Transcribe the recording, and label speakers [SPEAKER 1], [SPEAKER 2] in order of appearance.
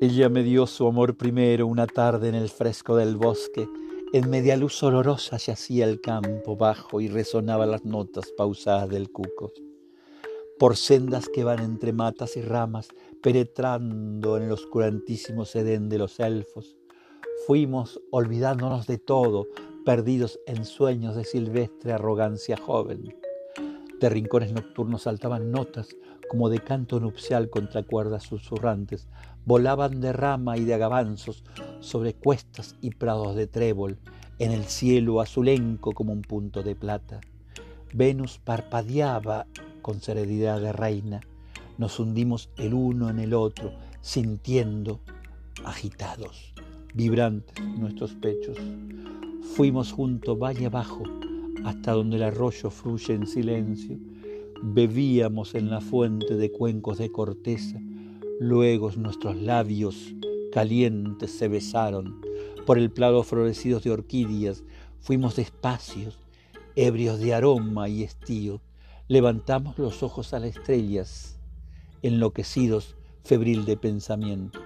[SPEAKER 1] Ella me dio su amor primero una tarde en el fresco del bosque. En media luz olorosa yacía el campo bajo y resonaba las notas pausadas del cuco. Por sendas que van entre matas y ramas, penetrando en el oscurantísimo sedén de los elfos, fuimos olvidándonos de todo, perdidos en sueños de silvestre arrogancia joven. De rincones nocturnos saltaban notas como de canto nupcial contra cuerdas susurrantes, volaban de rama y de agavanzos sobre cuestas y prados de trébol, en el cielo azulenco como un punto de plata. Venus parpadeaba con serenidad de reina. Nos hundimos el uno en el otro, sintiendo agitados, vibrantes nuestros pechos. Fuimos juntos valle abajo, hasta donde el arroyo fluye en silencio. Bebíamos en la fuente de cuencos de corteza. Luego nuestros labios calientes se besaron. Por el prado florecidos de orquídeas fuimos despacios, ebrios de aroma y estío. Levantamos los ojos a las estrellas, enloquecidos, febril de pensamiento.